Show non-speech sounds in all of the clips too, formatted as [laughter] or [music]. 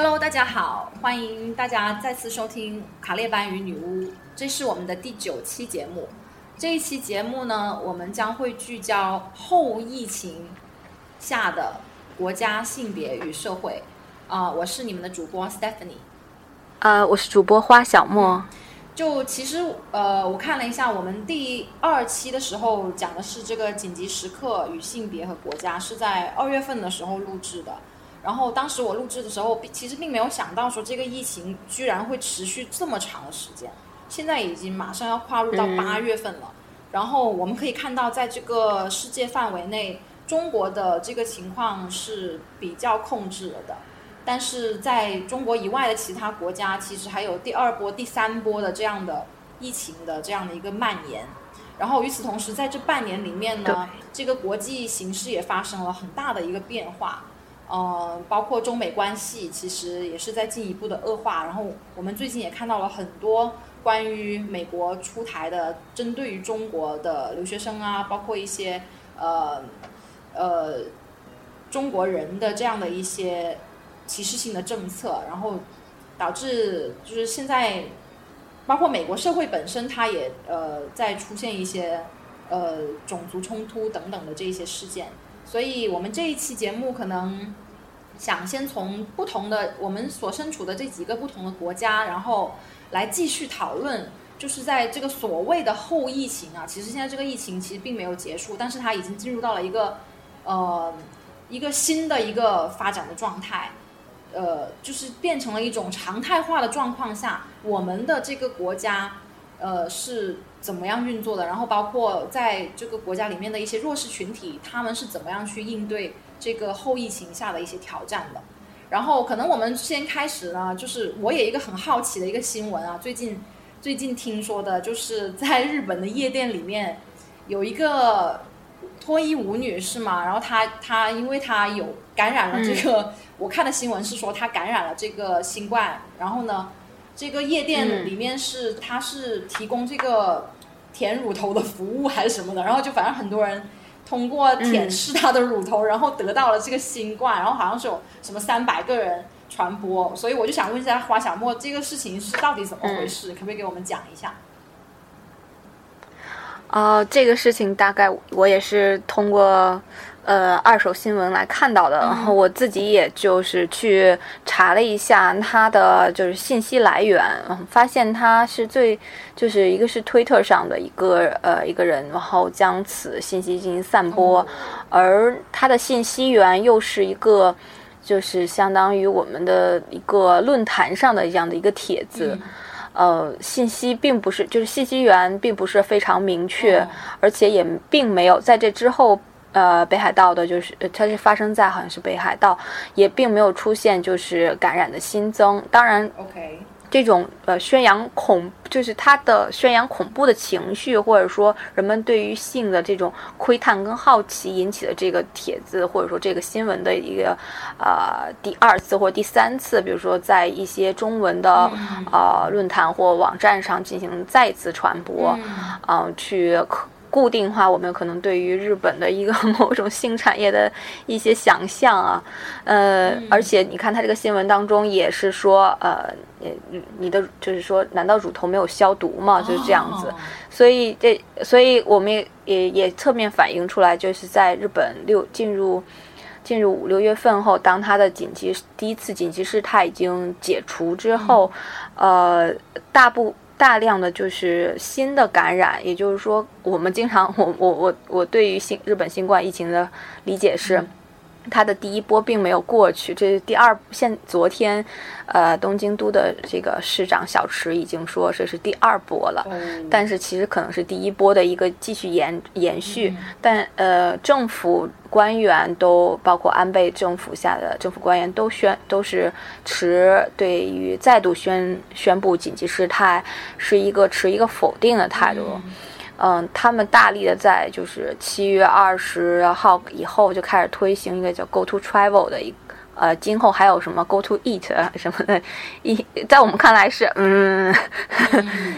Hello，大家好，欢迎大家再次收听《卡列班与女巫》，这是我们的第九期节目。这一期节目呢，我们将会聚焦后疫情下的国家、性别与社会。啊、我是你们的主播 Stephanie。呃，我是主播花小莫。就其实呃，我看了一下，我们第二期的时候讲的是这个紧急时刻与性别和国家，是在二月份的时候录制的。然后当时我录制的时候，并其实并没有想到说这个疫情居然会持续这么长的时间。现在已经马上要跨入到嗯八月份了，然后我们可以看到，在这个世界范围内，中国的这个情况是比较控制了的。但是在中国以外的其他国家，其实还有第二波、第三波的这样的疫情的这样的一个蔓延。然后与此同时，在这半年里面呢，这个国际形势也发生了很大的一个变化。呃，包括中美关系其实也是在进一步的恶化。然后我们最近也看到了很多关于美国出台的针对于中国的留学生啊，包括一些呃呃中国人的这样的一些歧视性的政策，然后导致就是现在包括美国社会本身，它也呃在出现一些呃种族冲突等等的这一些事件。所以我们这一期节目可能想先从不同的我们所身处的这几个不同的国家，然后来继续讨论，就是在这个所谓的后疫情啊，其实现在这个疫情其实并没有结束，但是它已经进入到了一个呃一个新的一个发展的状态。呃，就是变成了一种常态化的状况下，我们的这个国家，呃，是怎么样运作的？然后包括在这个国家里面的一些弱势群体，他们是怎么样去应对这个后疫情下的一些挑战的？然后可能我们先开始呢，就是我也一个很好奇的一个新闻啊，最近最近听说的就是在日本的夜店里面有一个脱衣舞女是吗？然后她她因为她有感染了这个，我看的新闻是说她感染了这个新冠，然后呢，这个夜店里面是它是提供这个舔乳头的服务还是什么的，然后就反正很多人通过舔舐他的乳头，然后得到了这个新冠，然后好像是有什么三百个人传播，所以我就想问一下花小莫，这个事情是到底怎么回事？可不可以给我们讲一下？啊、这个事情大概我也是通过呃二手新闻来看到的，然后我自己也就是去查了一下它的就是信息来源，嗯发现它是最就是一个是推特上的一个呃一个人，然后将此信息进行散播，而它的信息源又是一个。就是相当于我们的一个论坛上的这样的一个帖子，呃，信息并不是，就是信息源并不是非常明确，哦。而且也并没有在这之后，呃，北海道的就是呃它是发生在好像是北海道，也并没有出现就是感染的新增。当然，OK，这种呃宣扬恐，就是他的宣扬恐怖的情绪，或者说人们对于性的这种窥探跟好奇引起的这个帖子，或者说这个新闻的一个呃第二次或第三次，比如说在一些中文的、呃论坛或网站上进行再次传播，嗯、去可固定化我们可能对于日本的一个 [laughs] 某种性产业的一些想象啊，呃，而且你看他这个新闻当中也是说，呃，你你的就是说，难道乳头没有消毒吗？就是这样子，哦所以这，所以我们也也也侧面反映出来，就是在日本六进入进入五六月份后，当它的紧急第一次紧急事态已经解除之后，呃，大部大量的就是新的感染，也就是说，我们经常我我我我对于新日本新冠疫情的理解是。它的第一波并没有过去，这是第二。现昨天，呃，东京都的这个市长小池已经说这是第二波了。哦但是其实可能是第一波的一个继续延延续，但呃，政府官员都包括安倍政府下的政府官员都宣都是持对于再度宣宣布紧急事态是一个持一个否定的态度。嗯，他们大力的在就是七月二十号以后就开始推行一个叫 Go to Travel 的一呃，今后还有什么 Go to Eat 啊什么的，一在我们看来是嗯，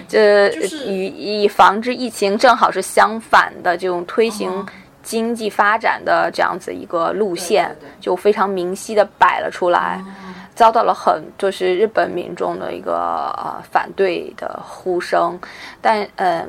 这就是与以防止疫情正好是相反的这种推行哦经济发展的这样子一个路线，就非常明晰的摆了出来。遭到了很就是日本民众的一个呃反对的呼声，但嗯。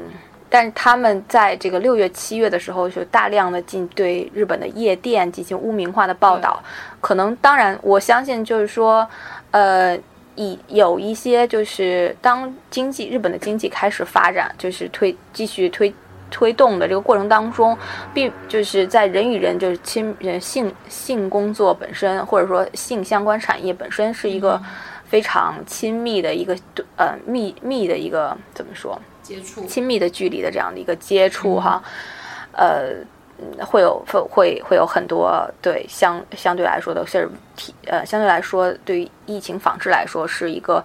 但是他们在这个六月、七月的时候，就大量的进对日本的夜店进行污名化的报道。可能当然，我相信就是说，呃，以有一些就是当经济日本的经济开始发展，就是推继续推推动的这个过程当中，并就是在人与人就是亲人性性工作本身，或者说性相关产业本身是一个非常亲密的一个呃密密的一个怎么说？接触。亲密的距离的这样的一个接触哈，呃，会有会会会有很多对相相对来说的是体呃相对来说对于疫情防治来说是一个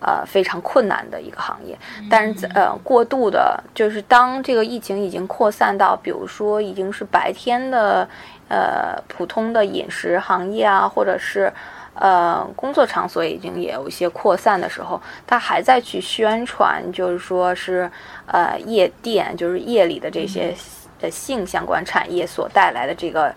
呃非常困难的一个行业，但是呃过度的就是当这个疫情已经扩散到比如说已经是白天的呃普通的饮食行业啊，或者是。呃，工作场所已经也有一些扩散的时候，他还在去宣传，就是说是呃夜店，就是夜里的这些呃性相关产业所带来的这个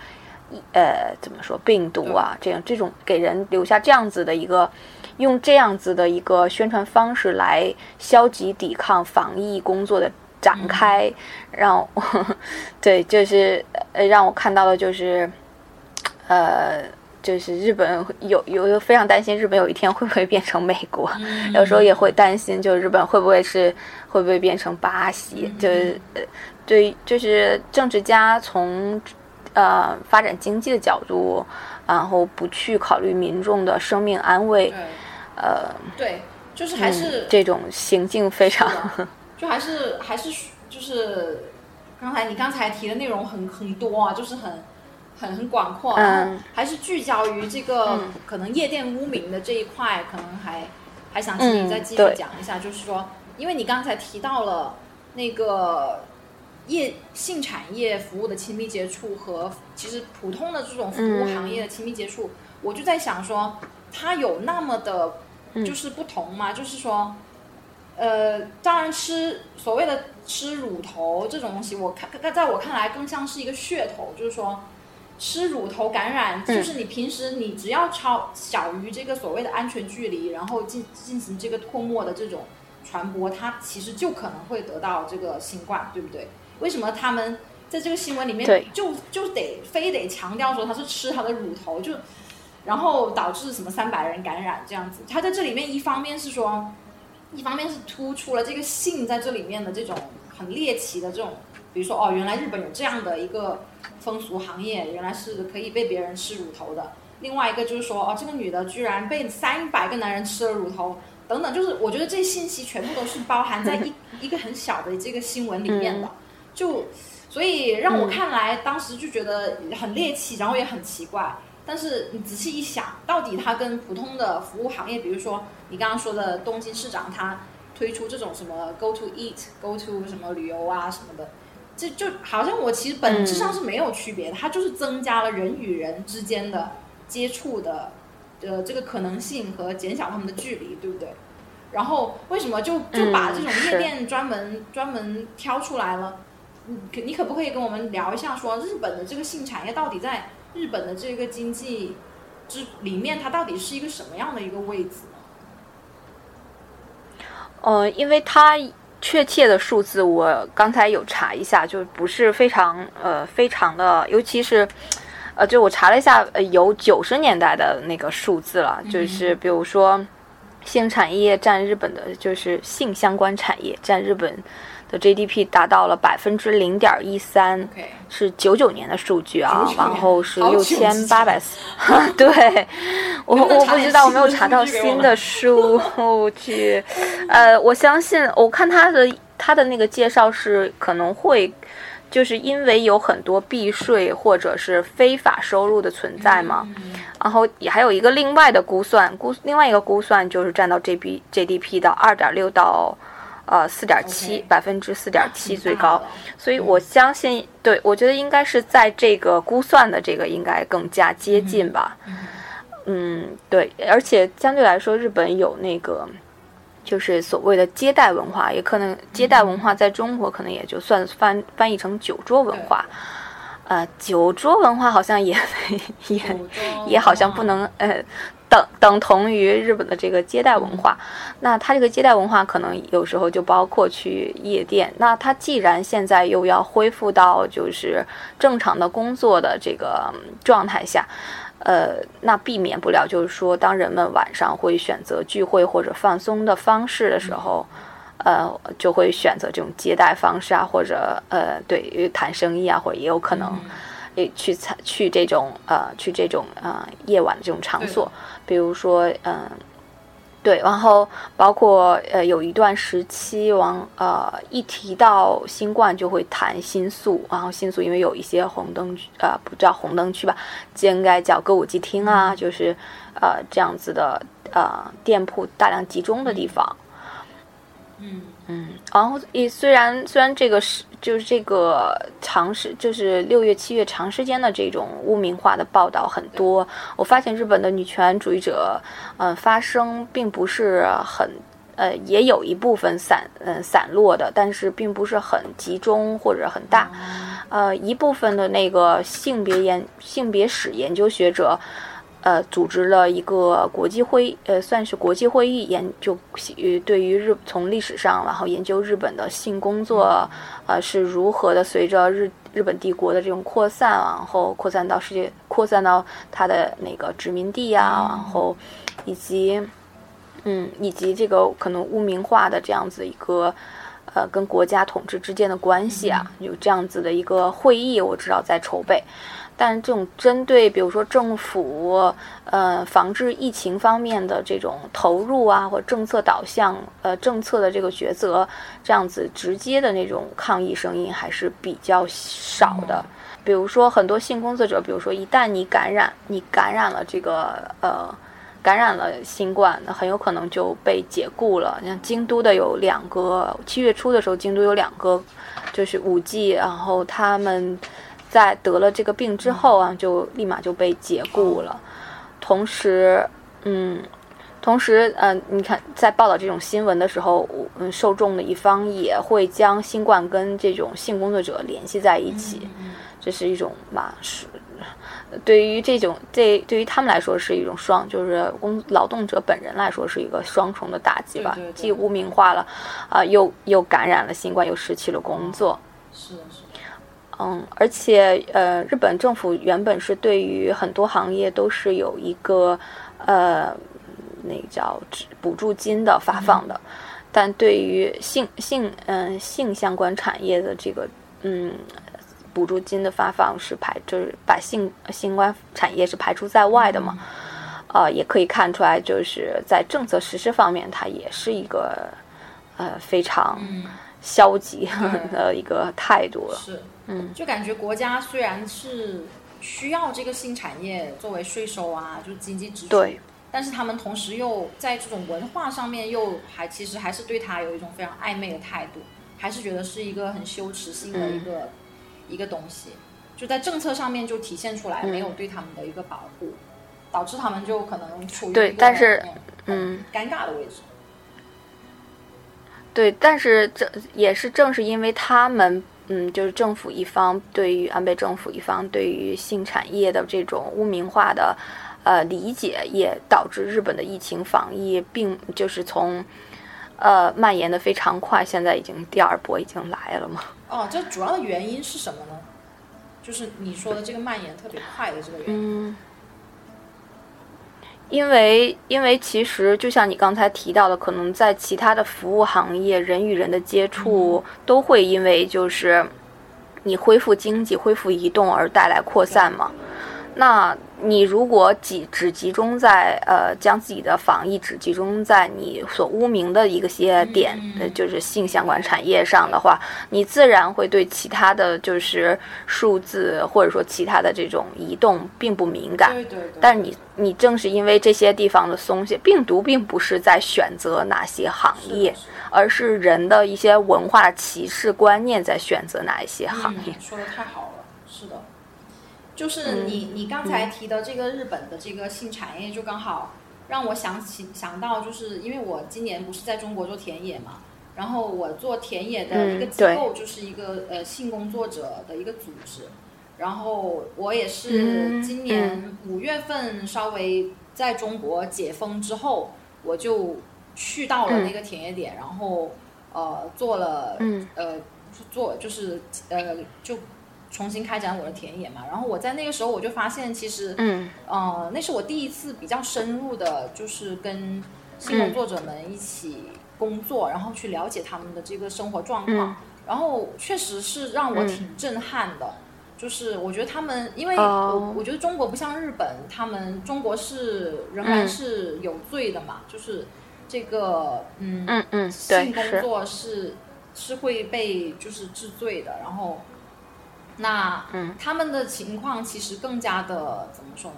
呃怎么说病毒啊，这样这种给人留下这样子的一个用这样子的一个宣传方式来消极抵抗防疫工作的展开，让 [laughs] 对就是呃让我看到了就是呃。就是日本有有非常担心日本有一天会不会变成美国，[laughs] 有时候也会担心，就日本会不会是会不会变成巴西？就是对，就是政治家从呃发展经济的角度，然后不去考虑民众的生命安危，呃，对，就是还是这种行径非常，[laughs] 就还是还是就是刚才你刚才提的内容很很多啊，就是很。很很广阔，然后还是聚焦于这个可能夜店污名的这一块，可能还还想请你再继续讲一下，就是说，因为你刚才提到了那个业性产业服务的亲密接触和其实普通的这种服务行业的亲密接触，我就在想说，它有那么的，就是不同吗？就是说，呃，当然吃所谓的吃乳头这种东西，我看在我看来更像是一个噱头，就是说。吃乳头感染，就是你平时你只要超小于这个所谓的安全距离，然后进进行这个唾沫的这种传播，它其实就可能会得到这个新冠，对不对？为什么他们在这个新闻里面就就得非得强调说他是吃他的乳头，就然后导致什么三百人感染这样子？他在这里面一方面是说，一方面是突出了这个性在这里面的这种很猎奇的这种，比如说哦，原来日本有这样的一个。风俗行业原来是可以被别人吃乳头的。另外一个就是说，哦，这个女的居然被三百个男人吃了乳头，等等，就是我觉得这些信息全部都是包含在一 [laughs] 一个很小的这个新闻里面的。就所以让我看来，当时就觉得很猎奇，然后也很奇怪。但是你仔细一想，到底它跟普通的服务行业，比如说你刚刚说的东京市长，他推出这种什么 Go to Eat，Go to 什么旅游啊什么的。这就好像我其实本质上是没有区别的，它就是增加了人与人之间的接触的呃这个可能性和减小他们的距离，对不对？然后为什么就就把这种夜店专门专门挑出来了？你可你可不可以跟我们聊一下，说日本的这个性产业到底在日本的这个经济之里面，它到底是一个什么样的一个位置呢？呃，因为它。确切的数字我刚才有查一下，就不是非常呃非常的，尤其是，呃，就我查了一下，呃，有九十年代的那个数字了，就是比如说，性产业占日本的，就是性相关产业占日本。的 GDP 达到了百分之零点一三，是九九年的数据啊，然后是六千八百四，[laughs] 对，我我不知道，我没有查到新的数据，[laughs] 呃，我相信，我看他的他的那个介绍是可能会，就是因为有很多避税或者是非法收入的存在嘛，然后也还有一个另外的估算，估另外一个估算就是占到 G B GDP 的二点六到。呃，四点七百分之四点七最高，所以我相信，对我觉得应该是在这个估算的这个应该更加接近吧。嗯，对，而且相对来说，日本有那个就是所谓的接待文化，也可能接待文化在中国可能也就算翻翻译成酒桌文化。呃，酒桌文化好像也 [laughs] 也也好像不能呃等等同于日本的这个接待文化。那它这个接待文化可能有时候就包括去夜店。那它既然现在又要恢复到就是正常的工作的这个嗯状态下，呃，那避免不了就是说，当人们晚上会选择聚会或者放松的方式的时候。呃，就会选择这种接待方式啊，或者呃，对谈生意啊，或者也有可能嗯诶去参去这种呃去这种呃夜晚的这种场所，比如说嗯、对，然后包括呃有一段时期，往呃一提到新冠就会谈新宿，然后新宿因为有一些红灯区呃不叫红灯区吧，应该叫歌舞伎町啊，就是呃这样子的呃店铺大量集中的地方。嗯嗯，然后也虽然虽然这个是就是这个长时就是六月七月长时间的这种污名化的报道很多，我发现日本的女权主义者，嗯、发声并不是很。呃，也有一部分散，嗯、散落的，但是并不是很集中或者很大。呃，一部分的那个性别研性别史研究学者，呃，组织了一个国际会，呃，算是国际会议，研究呃对于日从历史上，然后研究日本的性工作，呃，是如何的随着日日本帝国的这种扩散，然后扩散到世界，扩散到它的那个殖民地啊，然后以及，嗯，以及这个可能污名化的这样子一个。呃，跟国家统治之间的关系啊，有这样子的一个会议，我知道在筹备。但是这种针对，比如说政府呃防治疫情方面的这种投入啊，或政策导向呃政策的这个抉择，这样子直接的那种抗议声音还是比较少的。比如说很多性工作者，比如说一旦你感染，你感染了这个呃。感染了新冠，那很有可能就被解雇了。像京都的有两个，七月初的时候，京都有两个，就是五 G，然后他们在得了这个病之后啊，就立马就被解雇了。同时，嗯，同时，嗯、呃，你看在报道这种新闻的时候，嗯，受众的一方也会将新冠跟这种性工作者联系在一起，这是一种嘛是。对于这种这对于他们来说是一种双，就是工劳动者本人来说是一个双重的打击吧，对对对既污名化了，啊、又又感染了新冠，又失去了工作。是嗯，而且呃，日本政府原本是对于很多行业都是有一个呃，那叫补助金的发放的，但对于性性嗯、性相关产业的这个嗯补助金的发放是排就是把性性关产业是排除在外的嘛，呃，也可以看出来就是在政策实施方面，它也是一个呃非常嗯，消极对。[laughs] 的一个态度了。是，嗯，就感觉国家虽然是需要这个新产业作为税收啊，就是经济支柱，对，但是他们同时又在这种文化上面又还其实还是对它有一种非常暧昧的态度，还是觉得是一个很羞耻性的一嗯。个、一个东西，就在政策上面就体现出来，嗯没有对他们的一个保护，导致他们就可能处于对但是嗯。很尴尬的位置。对，但是这也是正是因为他们，嗯，就是政府一方对于安倍政府一方对于性产业的这种污名化的呃理解，也导致日本的疫情防疫并就是从呃蔓延的非常快，现在已经第二波已经来了嘛。哦，这主要的原因是什么呢？就是你说的这个蔓延特别快的这个原因。嗯，因为因为其实就像你刚才提到的，可能在其他的服务行业，人与人的接触都会因为就是你恢复经济、恢复移动而带来扩散嘛。那你如果集只集中在呃，将自己的防疫只集中在你所污名的一个些点，呃，就是性相关产业上的话，你自然会对其他的就是数字或者说其他的这种移动并不敏感。对对对。但是你你正是因为这些地方的松懈，病毒并不是在选择哪些行业，而是人的一些文化歧视观念在选择哪一些行业。嗯、说的太好了，是的，就是嗯你、你刚才提的这个日本的这个性产业，就刚好让我想起想到，就是因为我今年不是在中国做田野嘛，然后我做田野的一个机构就是一个、呃性工作者的一个组织，然后我也是今年五月份稍微在中国解封之后，我就去到了那个田野点，然后呃做了呃做就是呃就重新开展我的田野嘛。然后我在那个时候我就发现，其实嗯呃那是我第一次比较深入的，就是跟性工作者们一起工作，然后去了解他们的这个生活状况。然后确实是让我挺震撼的。就是我觉得他们，因为我我觉得中国不像日本，他们中国是仍然是有罪的嘛，就是这个嗯嗯嗯性工作是是会被就是治罪的，然后那他们的情况其实更加的怎么说呢？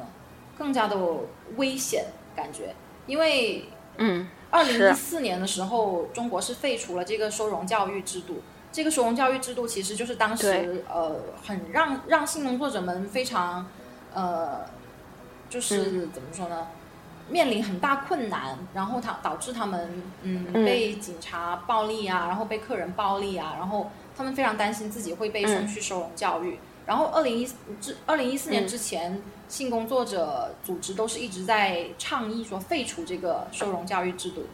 更加的危险感觉，因为嗯，二零一四年的时候，中国是废除了这个收容教育制度。这个收容教育制度其实就是当时呃很让让性工作者们非常呃就是怎么说呢，面临很大困难，然后他导致他们嗯。被警察暴力啊，然后被客人暴力啊，然后他们非常担心自己会被送去收容教育。然后二零一之二零一四年之前，性工作者组织都是一直在倡议说废除这个收容教育制度。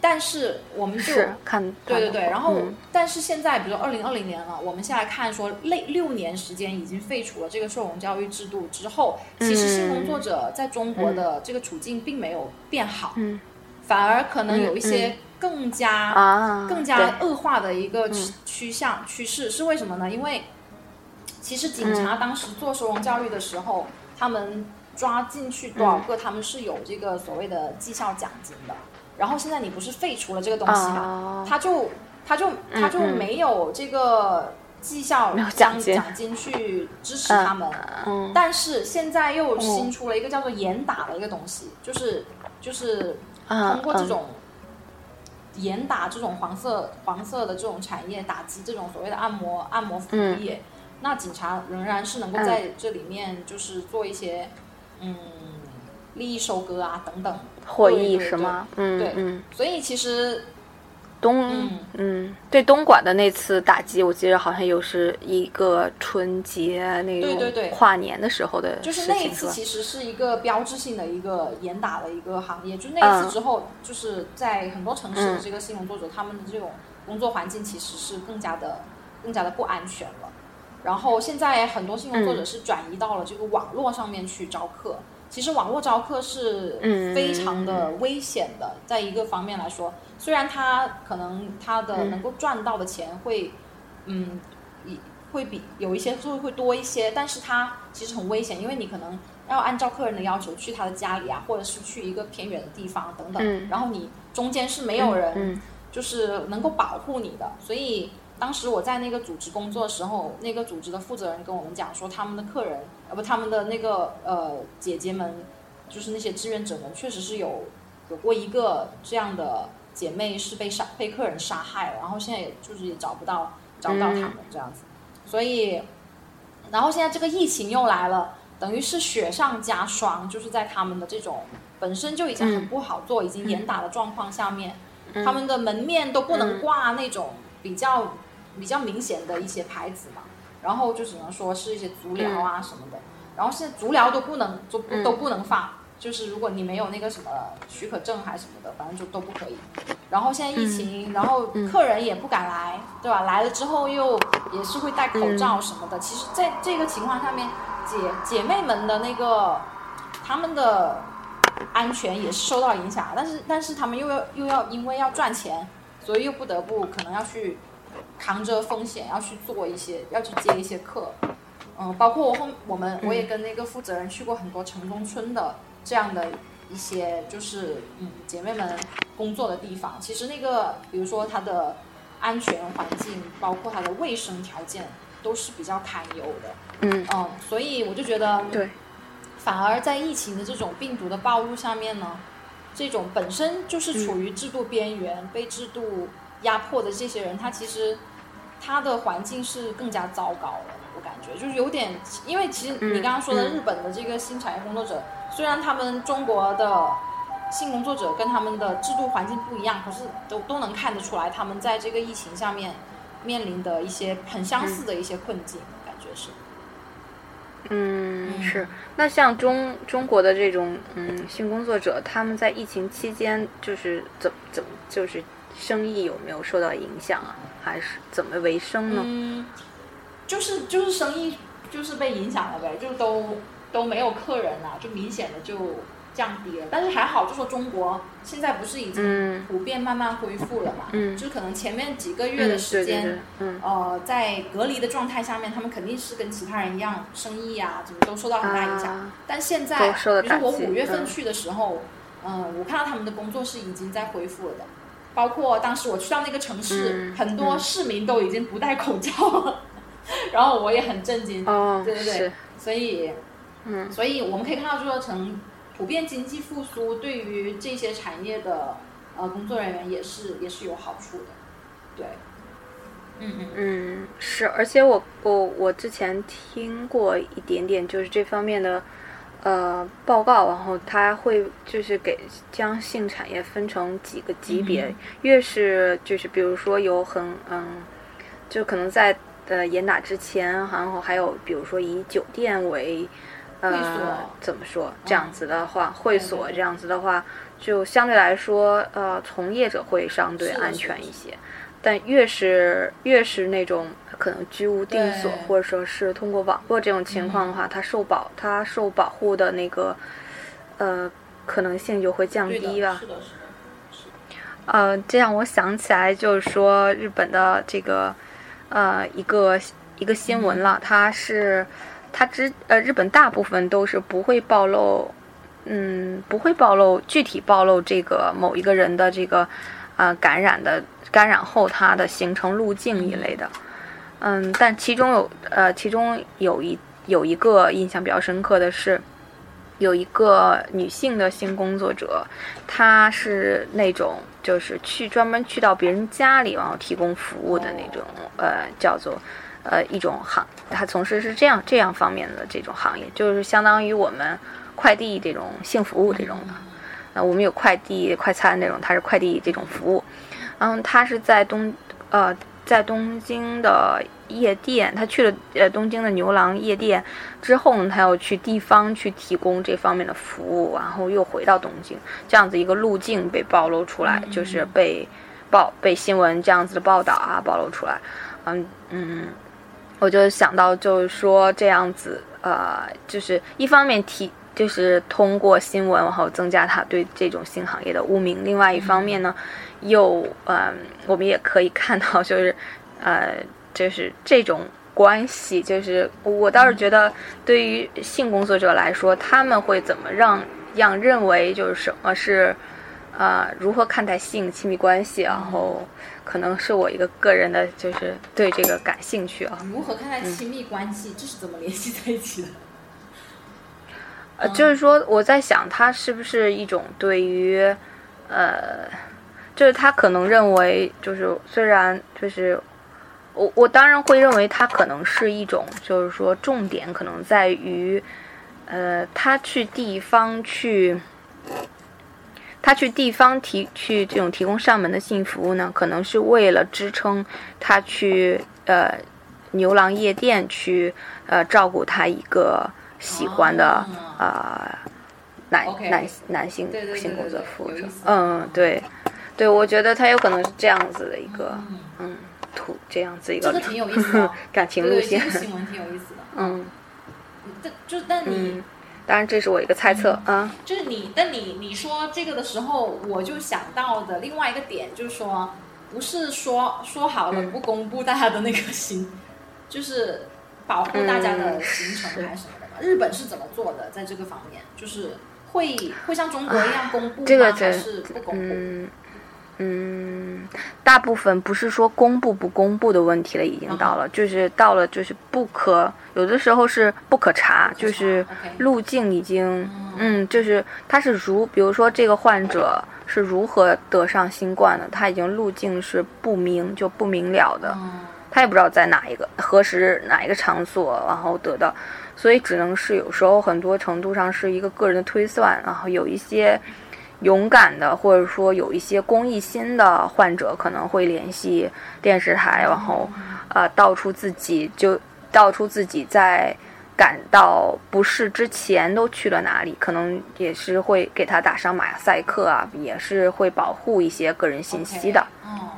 但是我们就看对对对，然后但是现在，比如说二零二零年了，我们现在看说，六六年时间已经废除了这个收容教育制度之后，其实性工作者在中国的这个处境并没有变好，反而可能有一些更加更加恶化的一个趋趋向趋势，是为什么呢？因为其实警察当时做收容教育的时候，他们抓进去多少个，他们是有这个所谓的绩效奖金的。然后现在你不是废除了这个东西嘛？他就他就他就没有这个绩效奖奖金去支持他们。但是现在又新出了一个叫做严打的一个东西，就是就是通过这种严打这种黄色黄色的这种产业打击这种所谓的按摩按摩服务业，那警察仍然是能够在这里面就是做一些嗯利益收割啊等等。获益是吗？嗯，对，嗯，所以其实东，嗯，对东莞的那次打击，我记得好像又是一个春节那种跨年的时候的就是那一次其实是一个标志性的一个严打的一个行业。就那一次之后，就是在很多城市的这个新闻作者，他们的这种工作环境其实是更加的、更加的不安全了。然后现在很多新闻作者是转移到了这个网络上面去招客。其实网络招客是非常的危险的，在一个方面来说，虽然他可能他的能够赚到的钱会，嗯，会比有一些会会多一些，但是他其实很危险，因为你可能要按照客人的要求去他的家里啊，或者是去一个偏远的地方等等，然后你中间是没有人就是能够保护你的，所以。当时我在那个组织工作的时候，那个组织的负责人跟我们讲说，他们的客人，呃不，他们的那个呃姐姐们，就是那些志愿者们，确实是有有过一个这样的姐妹是被杀被客人杀害了，然后现在也就是也找不到找不到他们这样子，所以，然后现在这个疫情又来了，等于是雪上加霜，就是在他们的这种本身就已经很不好做、已经严打的状况下面，他们的门面都不能挂那种比较。比较明显的一些牌子嘛，然后就只能说是一些足疗啊什么的，然后现在足疗都不能都都不能放，就是如果你没有那个什么许可证还是什么的，反正就都不可以。然后现在疫情，然后客人也不敢来，对吧？来了之后又也是会戴口罩什么的。其实，在这个情况下面，姐姐妹们的那个他们的安全也是受到影响，但是但是他们又要又要因为要赚钱，所以又不得不可能要去。扛着风险要去做一些，要去接一些课，嗯，包括我后我们我也跟那个负责人去过很多城中村的这样的一些就是嗯姐妹们工作的地方。其实那个比如说它的安全环境，包括它的卫生条件都是比较堪忧的。嗯嗯，所以我就觉得对，反而在疫情的这种病毒的暴露下面呢，这种本身就是处于制度边缘、被制度压迫的这些人，他其实。他的环境是更加糟糕了，我感觉就是有点，因为其实你刚刚说的日本的这个新产业工作者，虽然他们中国的性工作者跟他们的制度环境不一样，可是都都能看得出来，他们在这个疫情下面面临的一些很相似的一些困境，感觉是。嗯，是。那像中中国的这种嗯性工作者，他们在疫情期间就是怎怎么就是生意有没有受到影响啊？还是怎么维生呢？嗯，就是就是生意就是被影响了呗，就都都没有客人了，就明显的就。降低了，但是还好，就说中国现在不是已经普遍慢慢恢复了嘛？嗯，就可能前面几个月的时间，嗯，呃，在隔离的状态下面，他们肯定是跟其他人一样，生意啊，怎么都受到很大影响。但现在，比如说我五月份去的时候，嗯，我看到他们的工作是已经在恢复了的，包括当时我去到那个城市，很多市民都已经不戴口罩了，[laughs] 然后我也很震惊。哦，对对对，所以，嗯，所以我们可以看到，就说从普遍经济复苏对于这些产业的呃工作人员也是也是有好处的，对，嗯。嗯嗯是，而且我我我之前听过一点点就是这方面的呃报告，然后他会就是给将性产业分成几个级别，越是就是比如说有很嗯，就可能在呃严打之前，然后还有比如说以酒店为。呃，怎么说？这样子的话，会所这样子的话，就相对来说，呃，从业者会相对安全一些。但越是越是那种可能居无定所，或者说是通过网络这种情况的话，它受保，它受保护的那个呃可能性就会降低吧。是的，是的，是。呃，这让我想起来，就是说日本的这个呃一个一个新闻了，它是。它之呃，日本大部分都是不会暴露，嗯，不会暴露具体暴露这个某一个人的这个，呃，感染的感染后它的形成路径一类的，嗯，但其中有呃，其中有一有一个印象比较深刻的是，有一个女性的性工作者，她是那种就是去专门去到别人家里然后提供服务的那种，呃，叫做。呃，一种行，他从事是这样这样方面的这种行业，就是相当于我们快递这种性服务这种的。呃，我们有快递快餐这种，他是快递这种服务。嗯，他是在东呃在东京的夜店，他去了呃东京的牛郎夜店之后呢，他要去地方去提供这方面的服务，然后又回到东京，这样子一个路径被暴露出来，就是被报被新闻这样子的报道啊暴露出来。嗯嗯。我就想到，就是说这样子，呃，就是一方面提，就是通过新闻，然后增加他对这种新行业的污名；另外一方面呢，又，嗯，我们也可以看到，就是，呃，就是这种关系，就是我倒是觉得，对于性工作者来说，他们会怎么让让认为就是什么是。啊，如何看待性亲密关系？然后，可能是我一个个人的，就是对这个感兴趣啊。如何看待亲密关系？这是怎么联系在一起的？呃，就是说，我在想，他是不是一种对于，呃，就是他可能认为，就是虽然就是我，我当然会认为他可能是一种，就是说，重点可能在于，呃，他去地方去。他去地方提去这种提供上门的性服务呢，可能是为了支撑他去呃牛郎夜店去呃照顾他一个喜欢的呃男男男性性工作服务者。嗯，对，对，我觉得他有可能是这样子的一个嗯图这样子一个 [laughs] 感情路线。新闻挺有意思的。嗯，但就但你。当然，这是我一个猜测啊。就是你，但你你说这个的时候，我就想到的另外一个点，就是说，不是说说好了不公布大家的那个行，就是保护大家的行程还是什么的嘛？日本是怎么做的？在这个方面，就是会会像中国一样公布吗？还是不公布？嗯，大部分不是说公布不公布的问题了，已经到了，就是到了，就是不可，有的时候是不可查，就是路径已经，嗯，就是他是如，比如说这个患者是如何得上新冠的，他已经路径是不明就不明了的，他也不知道在哪一个何时哪一个场所，然后得到，所以只能是有时候很多程度上是一个个人的推算，然后有一些。勇敢的，或者说有一些公益心的患者，可能会联系电视台，然后，呃，道出自己就道出自己在感到不适之前都去了哪里，可能也是会给他打上马赛克啊，也是会保护一些个人信息的。哦，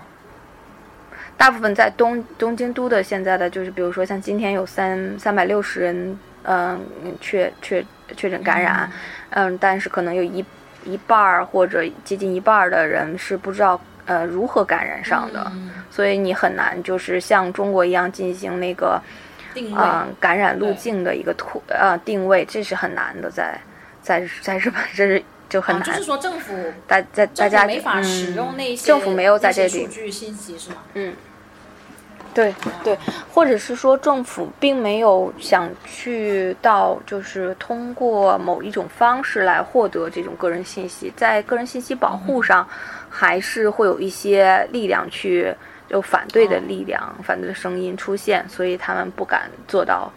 大部分在东东京都的现在的就是，比如说像今天有三三百六十人，嗯，确确确诊感染，嗯，但是可能有一一半儿或者接近一半儿的人是不知道呃如何感染上的，嗯。所以你很难就是像中国一样进行那个定位。嗯感染路径的一个突呃定位，这是很难的，在在在日本 [laughs] 这是就很啊，难，就是说政府大在大家政府没法使用那嗯、些政府没有在这里。数据信息是吗？嗯，对对，或者是说政府并没有想去到，就是通过某一种方式来获得这种个人信息，在个人信息保护上，还是会有一些力量去有反对的力量、反对的声音出现，所以他们不敢做到，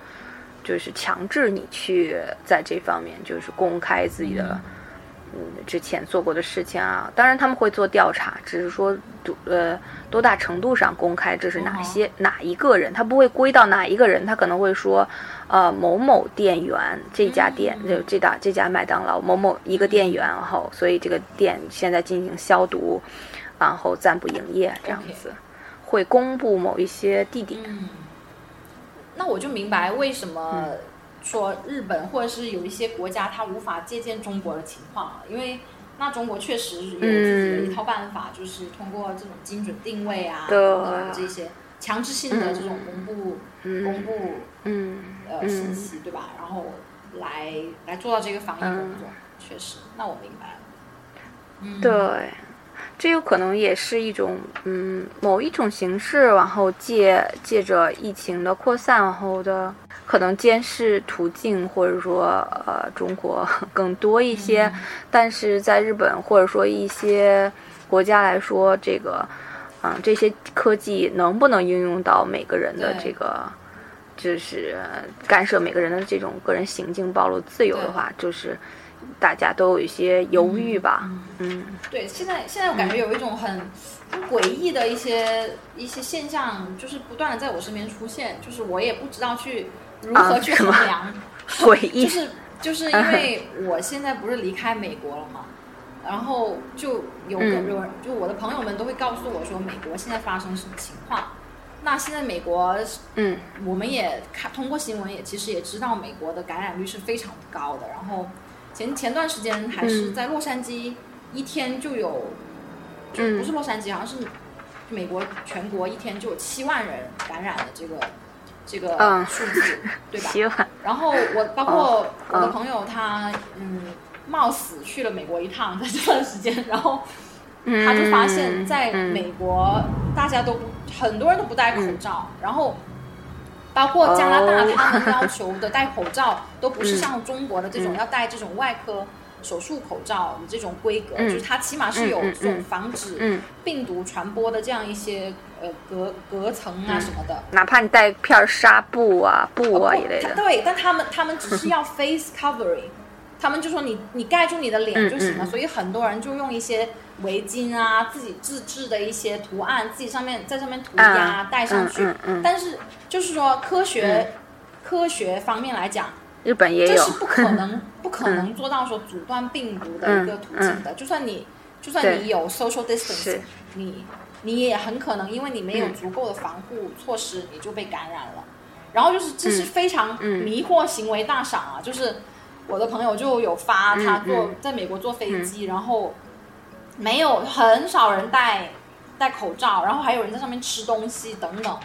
就是强制你去在这方面就是公开自己的。嗯，之前做过的事情啊，当然他们会做调查，只是说多呃多大程度上公开这是哪些、哪一个人，他不会归到哪一个人，他可能会说，呃某某店员这家店就这家这家麦当劳某某一个店员，然后所以这个店现在进行消毒，然后暂不营业这样子会公布某一些地点。嗯，那我就明白为什么嗯说日本或者是有一些国家它无法借鉴中国的情况了，因为那中国确实有自己的一套办法，就是通过这种精准定位啊这些强制性的这种公布、公布嗯。呃嗯。信息，对吧？然后来来做到这个防疫工作，确实，那我明白了。嗯，对，这有可能也是一种嗯某一种形式，然后借借着疫情的扩散，然后的可能监视途径，或者说呃中国 [laughs] 更多一些，嗯但是在日本或者说一些国家来说，这个嗯这些科技能不能应用到每个人的这个。就是干涉每个人的这种个人行径暴露自由的话，就是大家都有一些犹豫吧。嗯对，现在现在我感觉有一种很很诡异的一些一些现象，就是不断的在我身边出现，就是我也不知道去如何去衡量，诡异就是就是因为我现在不是离开美国了嘛，然后就有有人就我的朋友们都会告诉我说美国现在发生什么情况。那现在美国嗯。我们也看通过新闻也其实也知道美国的感染率是非常高的，然后前前段时间还是嗯。在洛杉矶一天就有，就嗯。不是洛杉矶，好像是美国全国一天就有七万人感染了这个这个嗯。数字，[laughs] 对吧？然后我包括我的朋友他嗯冒死去了美国一趟，在这段时间，然后他就发现，在嗯美国大家都不很多人都不戴口罩，然后包括加拿大哦。他们要求的戴口罩都不是嗯。像中国的这种嗯。要戴这种外科手术口罩的这种规格，嗯。就是它起码是有这种嗯防止嗯，病毒传播的这样一些呃隔隔层啊嗯。什么的。哪怕你带片儿纱布啊、布啊一类的，对，但他们他们只是要 [laughs] face covering，他们就说你你盖住你的脸就行了，所以很多人就用一些围巾啊，自己自制的一些图案，自己上面在上面涂鸦、戴上去。嗯嗯嗯。但是就是说科学、科学方面来讲，日本也有这是，不可能 [laughs] 不可能做到说阻断病毒的一个途径的。就算你就算你有 social distance，你你也很可能因为你没有嗯足够的防护措施，你就被感染了。然后就是这是嗯非常嗯迷惑行为大赏啊！就是我的朋友就有发他坐、在美国坐飞机，然后没有很少人戴戴口罩，然后还有人在上面吃东西等等。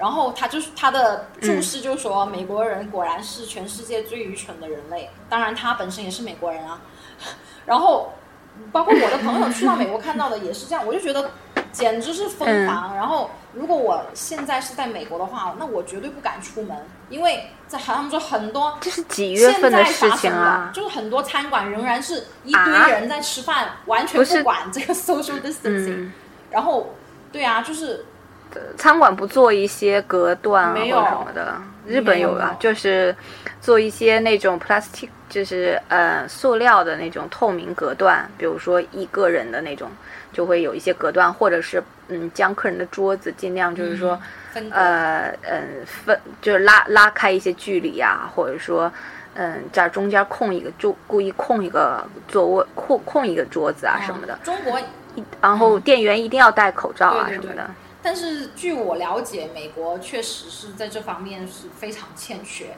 然后他就是他的注释就是说，美国人果然是全世界最愚蠢的人类。当然，他本身也是美国人啊。[laughs] 然后，包括我的朋友去到美国看到的也是这样，我就觉得简直是疯狂。然后，如果我现在是在美国的话，那我绝对不敢出门，因为在他们说很多这是几月份现在事情啊的，？就是很多餐馆仍然是一堆啊人在吃饭，完全不管这个 [laughs] social distancing。嗯然后，对啊，就是餐馆不做一些隔断啊什么的？日本有啊，就是做一些那种 plastic，就是呃塑料的那种透明隔断，比如说一个人的那种，就会有一些隔断，或者是嗯将客人的桌子尽量就是说。分呃嗯分就是拉拉开一些距离啊，或者说嗯在中间空一个就故意空一个座位空空一个桌子啊什么的，中国一然后店员一定要戴口罩啊对对对什么的。但是据我了解，美国确实是在这方面是非常欠缺。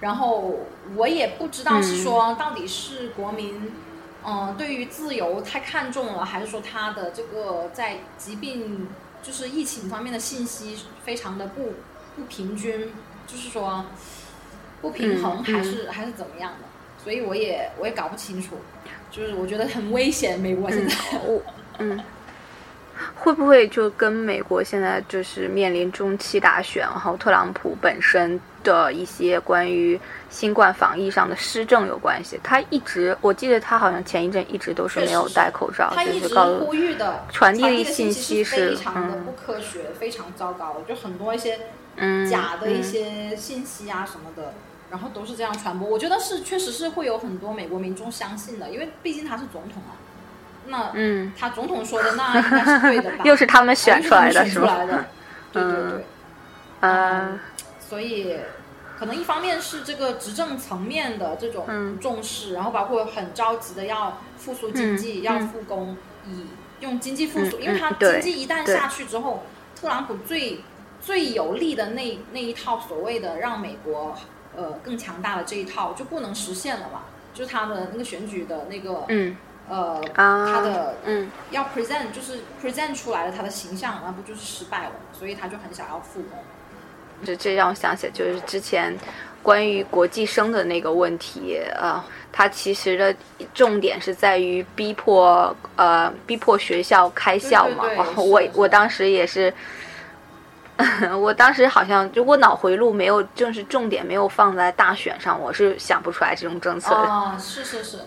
然后我也不知道是说到底是国民，嗯、对于自由太看重了，还是说他的这个在疾病就是疫情方面的信息非常的不不平均，就是说不平衡，嗯还是、还是怎么样的？所以我也我也搞不清楚，就是我觉得很危险，美国现在。我嗯，会不会就跟美国现在就是面临中期大选，然后特朗普本身的一些关于新冠防疫上的施政有关系？他一直，我记得他好像前一阵一直都是没有戴口罩，他一直就是告诉呼吁的传递的的信息息是非常的嗯不科学，非常糟糕，就很多一些嗯假的一嗯些信息啊什么的，然后都是这样传播。我觉得是确实是会有很多美国民众相信的，因为毕竟他是总统啊。那嗯，他总统说的那应该是对的吧？[laughs] 又是他们选出来选？出来的，对对对。呃，所以可能一方面是这个执政层面的这种嗯重视，然后包括很着急的要复苏经济，嗯要复工，以用经济复苏，嗯因为它嗯对经济一旦下去之后，特朗普最最有利的那那一套所谓的让美国呃更强大的这一套就不能实现了嘛，就是他的那个选举的那个、嗯呃啊，他的嗯要 present 就是 present 出来了他的形象，那不就是失败了嘛，所以他就很想要复工。这这让我想起来，就是之前关于国际生的那个问题，呃，它其实的重点是在于逼迫呃逼迫学校开校嘛。对对对然后我我当时也是。[laughs] 我当时好像，如果脑回路没有，就是重点没有放在大选上，我是想不出来这种政策的。啊、是是是，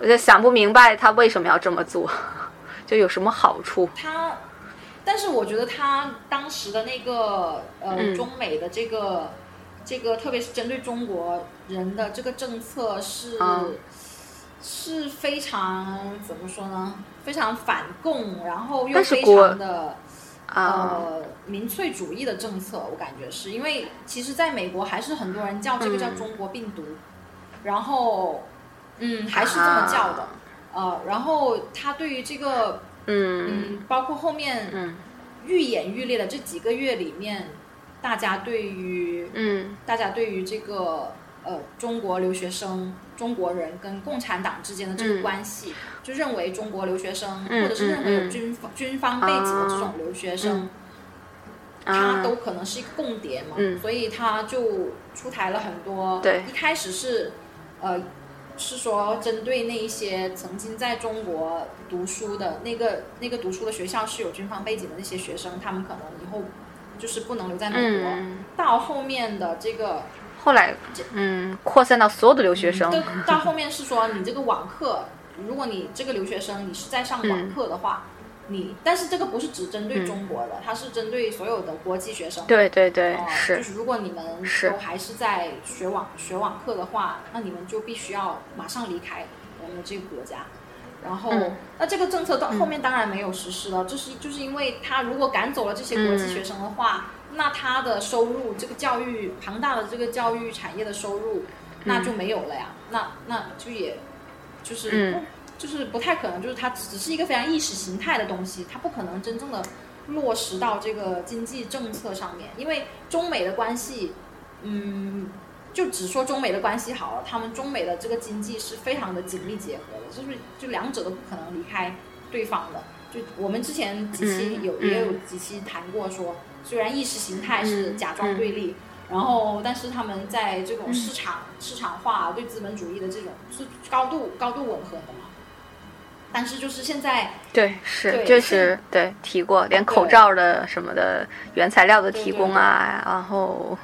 我就想不明白他为什么要这么做，[laughs] 就有什么好处？他，但是我觉得他当时的那个呃、嗯中美的这个这个，特别是针对中国人的这个政策是、嗯是非常怎么说呢？非常反共，然后又非常的。啊，呃，民粹主义的政策，我感觉是因为其实在美国还是很多人叫这个叫嗯中国病毒，然后嗯还是这么叫的，呃，然后他对于这个嗯。嗯，包括后面嗯。愈演愈烈的这几个月里面，大家对于嗯。大家对于这个呃中国留学生、中国人跟共产党之间的这个嗯。关系，就认为中国留学生、嗯或者是认为有军方、军方背景的这种留学生。他啊都可能是一个共谍嘛，嗯。所以他就出台了很多。对。一开始是，呃，是说针对那一些曾经在中国读书的那个那个读书的学校是有军方背景的那些学生，他们可能以后就是不能留在美国。嗯，到后面的这个，后来嗯扩散到所有的留学生到，到后面是说你这个网课，如果你这个留学生你是在上网嗯课的话。你，但是这个不是只针对嗯。中国的，它是针对所有的国际学生。对对对哦，是。就是如果你们都还是在学网学网课的话，那你们就必须要马上离开我们的这个国家。然后，嗯。那这个政策到后面当然没有实施了，就是就是因为他如果赶走了这些国际学生的话，那他的收入，这个教育庞大的这个教育产业的收入，那就没有了呀。那那就也就是、嗯就是不太可能，就是它只是一个非常意识形态的东西，它不可能真正的落实到这个经济政策上面，因为中美的关系，嗯，就只说中美的关系好了，他们中美的这个经济是非常的紧密结合的，就是就两者都不可能离开对方的。就我们之前几期有、也有几期谈过说，虽然意识形态是嗯假装对立，然后但是他们在这种嗯市场、市场化对资本主义的这种是高度高度吻合的嘛。但是就是现在，对是对就是 [laughs] 对提过，连口罩的什么的原材料的提供啊，然后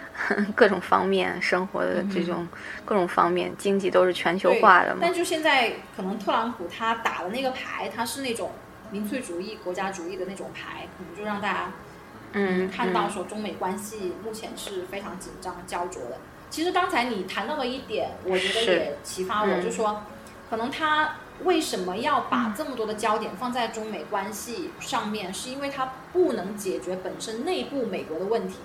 [laughs] 各种方面生活的这种各种方面，经济都是全球化的嘛。但。就现在可能特朗普他打的那个牌，他是那种民粹主义、国家主义的那种牌，可能就让大家嗯看到说中美关系目前是非常紧张焦灼的。其实刚才你谈到了一点，我觉得是。也启发我，嗯。就说可能他为什么要把这么多的焦点放在中美关系上面，是因为它不能解决本身内部美国的问题。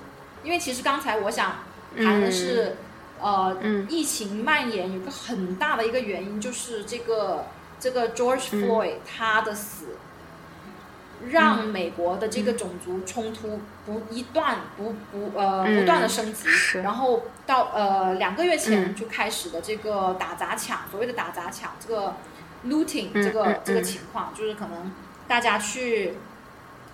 因为其实刚才我想谈的是，呃，嗯。疫情蔓延有个很大的一个原因就是这个这个 George 嗯。Floyd 他的死。让美国的这个种族冲突不一段不不呃嗯不断的升级，是。然后到呃两个月前嗯。就开始的这个打砸抢，所谓的打砸抢，这个 looting 这个、嗯嗯这个嗯。情况，就是可能大家去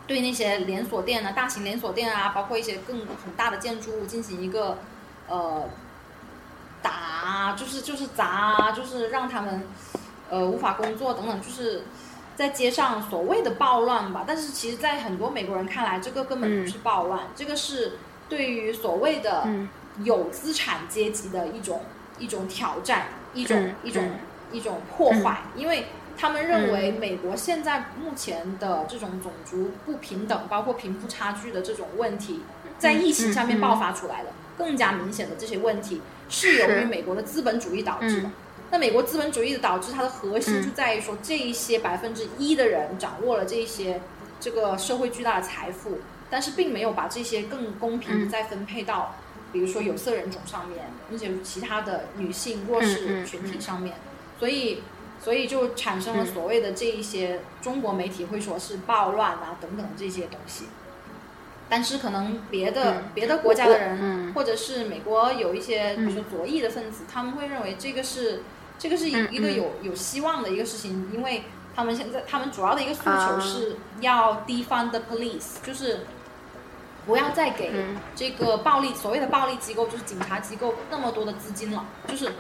对那些连锁店啊、大型连锁店啊，包括一些更很大的建筑物进行一个呃打啊，就是就是砸啊，就是让他们呃无法工作等等，就是在街上所谓的暴乱吧。但是其实，在很多美国人看来，这个根本不是暴乱，这个是对于所谓的嗯。有资产阶级的一种一种挑战，一种、嗯一种、嗯一种破坏，因为他们认为美国现在目前的这种种族不平等，包括贫富差距的这种问题，在疫情下面爆发出来的，更加明显的这些问题，是由于美国的资本主义导致的。嗯。那美国资本主义的导致它的核心就在于说，这一些百分之一的人掌握了这一些这个社会巨大的财富，但是并没有把这些更公平的嗯。再分配到，比如说有色人种上面，那些其他的女性弱势群体上面，所以所以就产生了所谓的这一些中国媒体会说是暴乱啊等等这些东西。但是可能别的、嗯。别的国家的人，嗯。或者是美国有一些，比嗯如说左翼的分子，他们会认为这个是这个是一个嗯。有有希望的一个事情，因为他们现在他们主要的一个诉求啊。是要 defund the police，就是不要再给嗯。这个暴力所谓的暴力机构，就是警察机构那么多的资金了。就是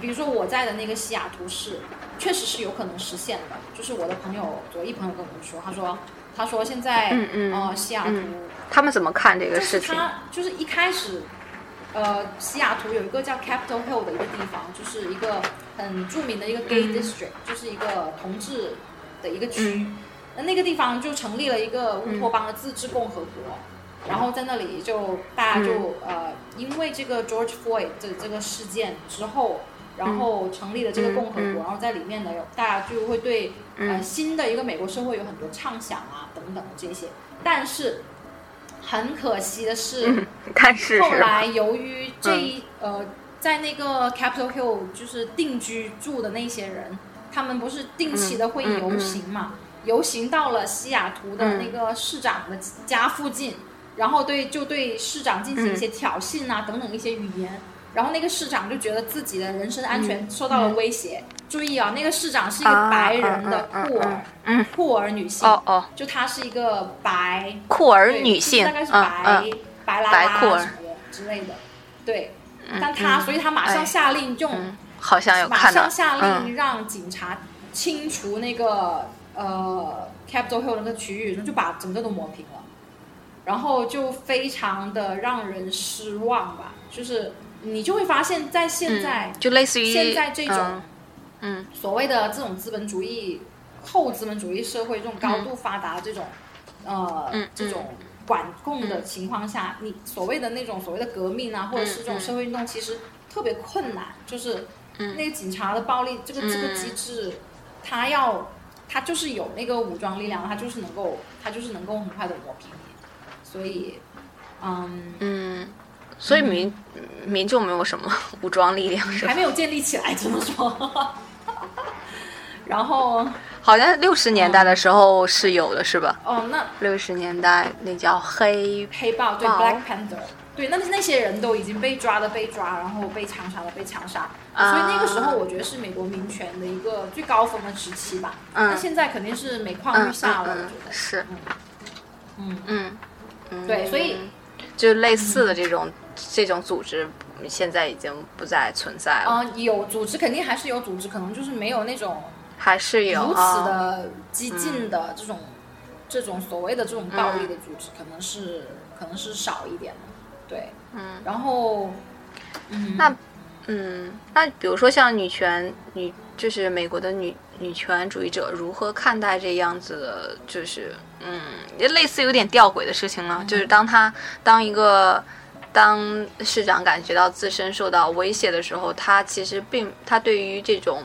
比如说我在的那个西雅图市，确实是有可能实现的。就是我的朋友左翼朋友跟我们说，他说他说现在嗯嗯呃西雅图。嗯他们怎么看这个就是事情？它就是一开始，呃，西雅图有一个叫 Capitol Hill 的一个地方，就是一个很著名的一个 gay 嗯 district，、就是一个同志的一个区。那、那个地方就成立了一个乌托邦的自治共和国，然后在那里就大家就、呃，因为这个 George Floyd 的这个事件之后。然后成立了这个共和国，然后在里面呢，有大家就会对、呃嗯新的一个美国社会有很多畅想啊等等的这些，但是很可惜的是，嗯，但是后来由于这一、呃，在那个 Capitol Hill 就是定居住的那些人，他们不是定期的会游行嘛？游行到了西雅图的那个市长的家附近，然后对就对市长进行一些挑衅啊、等等一些语言，然后那个市长就觉得自己的人身安全受到了威胁。注意啊，那个市长是一个啊白人的嗯嗯酷儿，嗯嗯酷儿女性，哦哦，就她是一个白酷儿女性，就是大概是嗯白、嗯白拉什么的之类的，对。嗯但她，嗯所以她马上哎下令用，嗯，好像有马看到上，下嗯令让警察清除那个呃 Capitol Hill 那个区域，就把整个都抹平了，然后就非常的让人失望吧。就是你就会发现，在现在、嗯就类似于现在这种、嗯。嗯所谓的这种资本主义后资本主义社会这种高度发达的这种、呃、嗯这种管控的情况下，你所谓的那种所谓的革命啊，或者是这种嗯社会运动，其实特别困难。就是嗯。那个警察的暴力，这个这个机制，他要他就是有那个武装力量，他就是能够他就是能够很快的磨平你。所以，嗯，嗯，所以民民众没有什么 [laughs] 武装力量还？没有建立起来，只能说。[laughs] 然后，好像六十年代的时候是有的，是吧？哦，那六十年代那叫黑，黑豹对 Black Panther，对，那那些人都已经被抓的被抓，然后被枪杀的被枪杀，啊所以那个时候我觉得是美国民权的一个最高峰的时期吧。嗯那现在肯定是每况嗯愈下了，嗯嗯我觉得。是，嗯，嗯嗯，对，所以就类似的这种这种组织，现在已经不再存在了，啊、有组织肯定还是有组织，可能就是没有那种还是有如此啊，的激进的这种、这种所谓的这种暴力的组织，可能是可能是少一点的。对，嗯，然后，嗯，那嗯，那比如说像女权女，就是美国的女女权主义者如何看待这样子的，就是嗯，也类似有点吊诡的事情呢？就是当他当一个当市长感觉到自身受到威胁的时候，他其实并他对于这种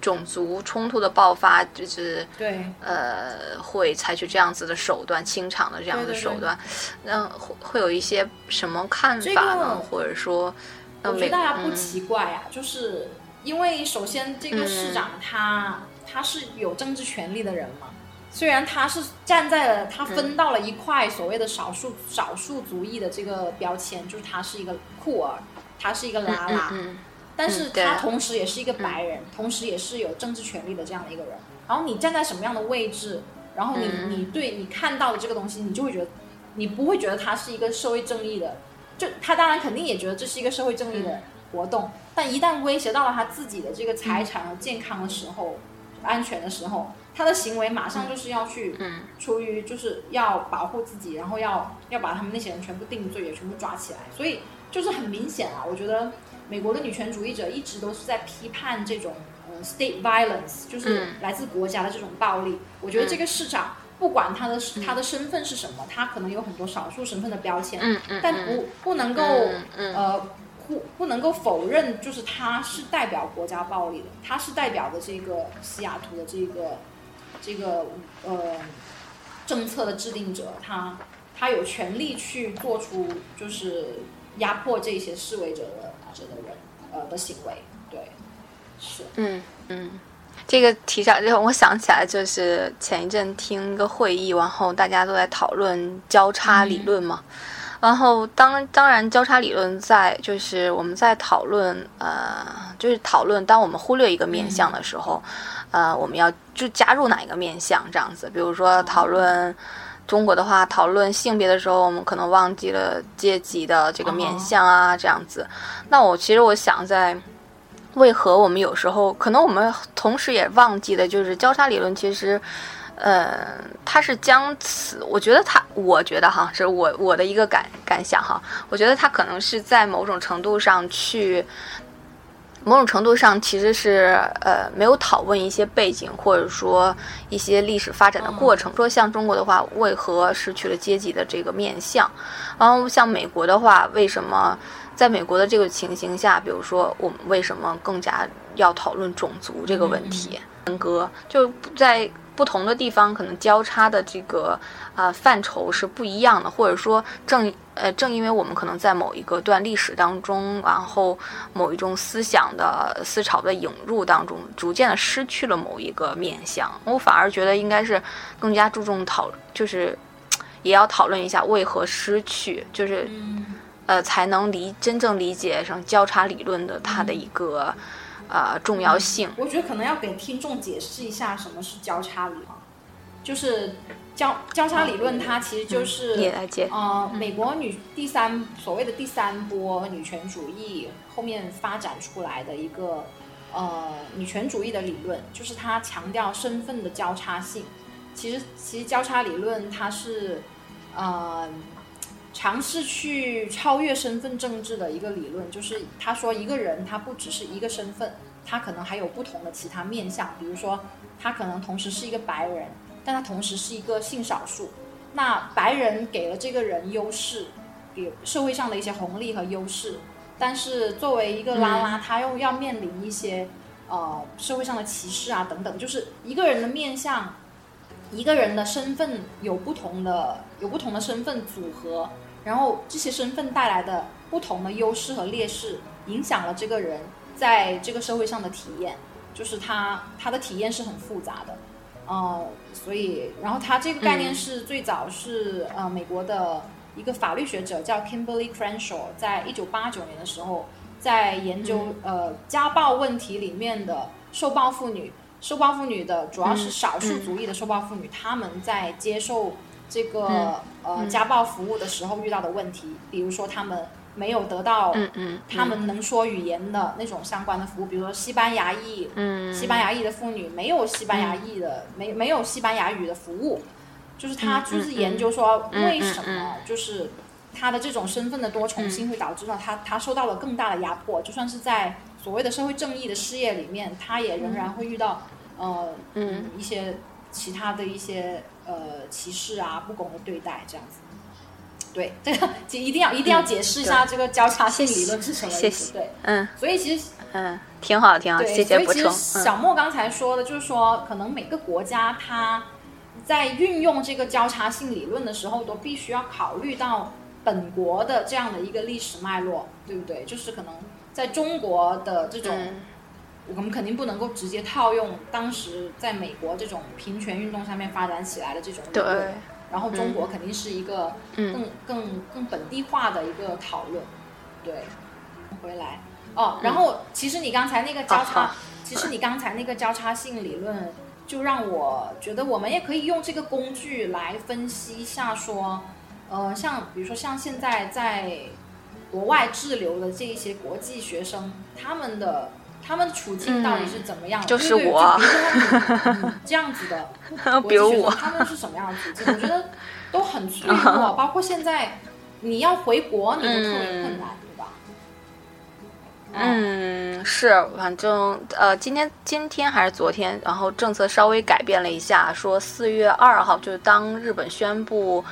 种族冲突的爆发，就是对，呃，会采取这样子的手段，清场的这样的手段，那会会有一些什么看法呢？个或者说，我觉得大家不嗯奇怪啊，就是因为首先这个市长嗯他、他是有政治权利的人嘛，虽然他是站在了他分到了一块所谓的少数、少数族裔的这个标签，就是他是一个酷儿，他是一个拉拉，但是他同时也是一个白人，同时也是有政治权利的这样的一个人。然后你站在什么样的位置，然后你、嗯。你对你看到的这个东西，你就会觉得，你不会觉得他是一个社会正义的，就他当然肯定也觉得这是一个社会正义的活动，但一旦威胁到了他自己的这个财产和健康的时候，安全的时候，他的行为马上就是要去，嗯。出于就是要保护自己，然后要要把他们那些人全部定罪，也全部抓起来，所以就是很明显啊，我觉得美国的女权主义者一直都是在批判这种呃 state violence，就是嗯。来自国家的这种暴力。我觉得这个市长不管他的他的身份是什么，他可能有很多少数身份的标签，嗯嗯，但不不能够、呃不不能够否认，就是他是代表国家暴力的，他是代表的这个西雅图的这个这个呃政策的制定者，他他有权利去做出就是压迫这些示威者的者的人呃的行为，对，是，嗯嗯，这个提上，就我想起来，就是前一阵听一个会议，然后大家都在讨论交叉理论嘛。然后当当然，交叉理论在就是我们在讨论呃，就是讨论当我们忽略一个面向的时候，呃，我们要就加入哪一个面向这样子。比如说讨论中国的话，讨论性别的时候，我们可能忘记了阶级的这个面向啊，这样子。那我其实我想在。为何我们有时候可能我们同时也忘记的，就是交叉理论其实，呃，它是将此，我觉得它，我觉得哈，这是我我的一个感感想哈，我觉得它可能是在某种程度上去，某种程度上其实是呃没有讨论一些背景或者说一些历史发展的过程。说像中国的话，为何失去了阶级的这个面相？然后像美国的话，为什么？在美国的这个情形下，比如说我们为什么更加要讨论种族这个问题？分割就在不同的地方，可能交叉的这个呃范畴是不一样的，或者说正呃正因为我们可能在某一个段历史当中，然后某一种思想的思潮的引入当中，逐渐的失去了某一个面向，我反而觉得应该是更加注重讨，就是 [tsk] 也要讨论一下为何失去，就是。嗯呃，才能理真正理解上交叉理论的它的一个、呃重要性。我觉得可能要给听众解释一下什么是交叉理论，就是交交叉理论，它其实就是、你来解。呃，美国女第三所谓的第三波女权主义后面发展出来的一个呃女权主义的理论，就是它强调身份的交叉性。其实其实交叉理论它是呃尝试去超越身份政治的一个理论，就是他说一个人他不只是一个身份，他可能还有不同的其他面相，比如说他可能同时是一个白人，但他同时是一个性少数。那白人给了这个人优势，给社会上的一些红利和优势，但是作为一个拉拉，他又要面临一些呃社会上的歧视啊等等，就是一个人的面相，一个人的身份有不同的有不同的身份组合，然后这些身份带来的不同的优势和劣势，影响了这个人在这个社会上的体验，就是他他的体验是很复杂的。呃，所以，然后他这个概念是最早是、呃美国的一个法律学者叫 Kimberly Crenshaw，在一九八九年的时候，在研究、呃家暴问题里面的受暴妇女，受暴妇女的主要是少数族裔的受暴妇女，她们在接受这个、呃家暴服务的时候遇到的问题，比如说他们没有得到他们能说语言的那种相关的服务，比如说西班牙裔，嗯。西班牙裔的妇女没有西班牙裔的，没没有西班牙语的服务，就是他就是研究说嗯为什么就是他的这种身份的多重性会导致到他他受到了更大的压迫，就算是在所谓的社会正义的事业里面，他也仍然会遇到呃嗯一些其他的一些呃歧视啊、不公的对待这样子。对，这个就一定要一定要解释一下这个交叉性理论是什么意思。谢谢对，嗯所以其实嗯，挺好挺好，对，谢谢补其实。小嗯莫刚才说的，就是说，可能每个国家它在运用这个交叉性理论的时候，都必须要考虑到本国的这样的一个历史脉络，对不对？就是可能在中国的这种，嗯我们肯定不能够直接套用当时在美国这种平权运动上面发展起来的这种理论对，然后中国肯定是一个嗯。更更更本地化的一个讨论，对，回来。哦，然后其实你刚才那个交啊叉，好。其实你刚才那个交叉性理论，就让我觉得我们也可以用这个工具来分析一下，说，呃，像比如说像现在在国外滞留的这一些国际学生，他们的。他们处境到底是怎么样的？嗯就是我这样子的，[laughs] 比如我他们是什么样的处境？我觉得 [laughs] 都很脆弱，[laughs] 包括现在你要回国，你都特别困难，对吧？嗯，是，反正呃，今天今天还是昨天，然后政策稍微改变了一下，说四月二号就是当日本宣布，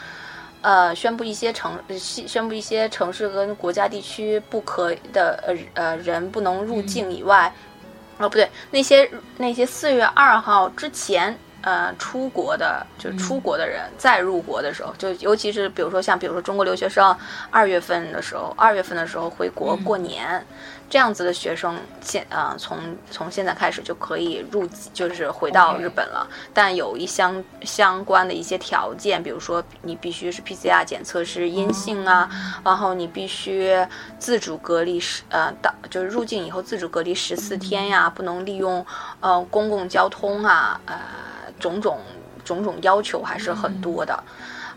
呃，宣布一些城宣宣布一些城市跟国家地区不可的呃呃人不能入境以外，哦不对，那些那些四月二号之前。呃，出国的就出国的人再入国的时候，就尤其是比如说像比如说中国留学生，二月份的时候，二月份的时候回国嗯过年，这样子的学生现呃从从现在开始就可以入，就是回到日本了。但有一相相关的一些条件，比如说你必须是 PCR 检测是阴性啊，然后你必须自主隔离十呃到就是入境以后自主隔离十四天呀，不能利用呃公共交通啊呃种种种种要求还是很多的，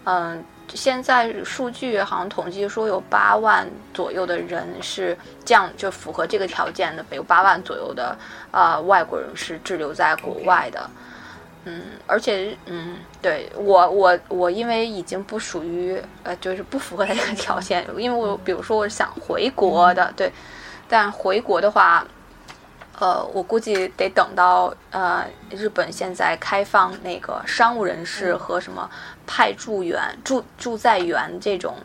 嗯。现在数据好像统计说有八万左右的人是这样，就符合这个条件的，有八万左右的呃外国人是滞留在国外的。嗯，而且嗯，对我我我因为已经不属于呃，就是不符合他这个条件，因为我比如说我想回国的，对，但回国的话。呃，我估计得等到呃，日本现在开放那个商务人士和什么派驻员、驻驻在员这种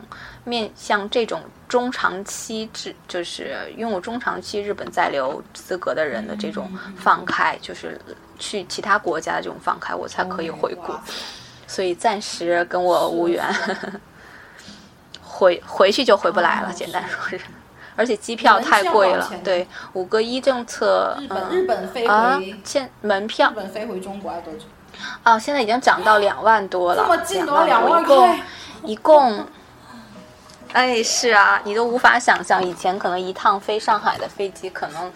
面向这种中长期制，就是拥有中长期日本在留资格的人的这种放开，就是去其他国家的这种放开，我才可以回国。[laughs] 所以暂时跟我无缘，[laughs] 回回去就回不来了。简单说是。而且机票太贵了，对，五个一政策，日本、嗯、日本飞啊回，现门票日本飞回中国要多久？啊，现在已经涨到两万多了，这么近都两两万一共，一共，哎，是啊，你都无法想象，以前可能一趟飞上海的飞机可能